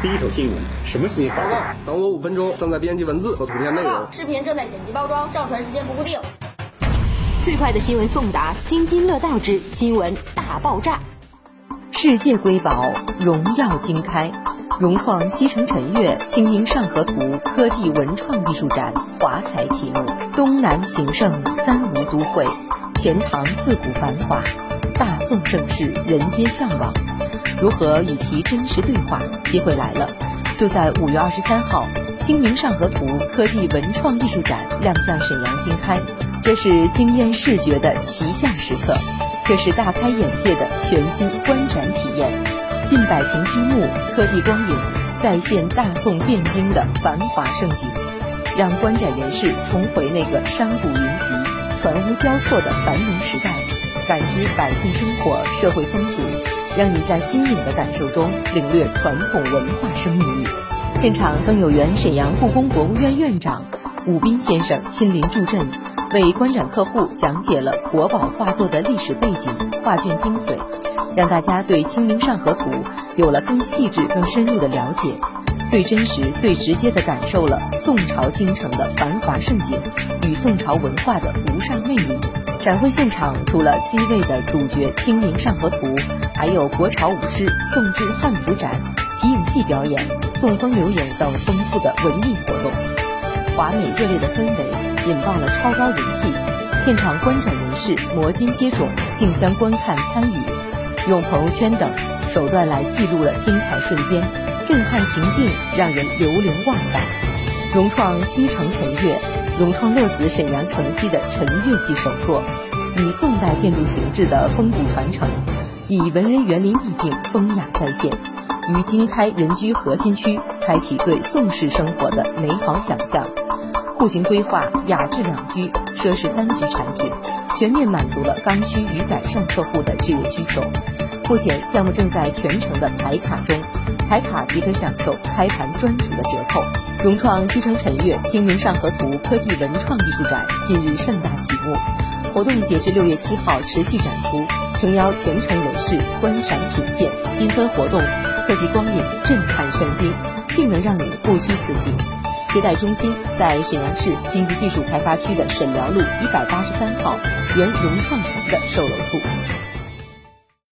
第一手新闻，什么新闻？报告，等我五分钟，正在编辑文字和图片内容。视频正在剪辑包装，上传时间不固定。最快的新闻送达，津津乐道之新闻大爆炸。世界瑰宝荣耀经开，融创西城辰悦清明上河图科技文创艺术展华彩启幕。东南形胜，三吴都会，钱塘自古繁华，大宋盛世人皆向往。如何与其真实对话？机会来了，就在五月二十三号，清明上河图科技文创艺术展亮相沈阳经开。这是惊艳视觉的奇象时刻，这是大开眼界的全新观展体验。近百屏巨幕，科技光影再现大宋汴京的繁华盛景，让观展人士重回那个山谷云集、船屋交错的繁荣时代，感知百姓生活、社会风俗。让你在新颖的感受中领略传统文化生命力。现场更有原沈阳故宫博物院院长武斌先生亲临助阵，为观展客户讲解了国宝画作的历史背景、画卷精髓，让大家对《清明上河图》有了更细致、更深入的了解，最真实、最直接的感受了宋朝京城的繁华盛景与宋朝文化的无上魅力。展会现场除了 C 位的主角《清明上河图》，还有国潮舞狮、宋制汉服展、皮影戏表演、宋风流影等丰富的文艺活动。华美热烈的氛围引爆了超高人气，现场观展人士摩肩接踵，竞相观看参与，用朋友圈等手段来记录了精彩瞬间，震撼情境让人流连忘返。融创西城晨悦。融创落子沈阳城西的陈悦系首作，以宋代建筑形制的风骨传承，以文人园林意境风雅再现，于经开人居核心区开启对宋式生活的美好想象。户型规划雅致两居、奢侈三居产品，全面满足了刚需与改善客户的置业需求。目前项目正在全程的排卡中，排卡即可享受开盘专属的折扣。融创西城辰悦清明上河图科技文创艺术展近日盛大启幕，活动截至六月七号持续展出，诚邀全城人士观赏品鉴，缤纷活动、科技光影震撼神经，定能让你不虚此行。接待中心在沈阳市经济技术开发区的沈辽路一百八十三号原融创城的售楼处。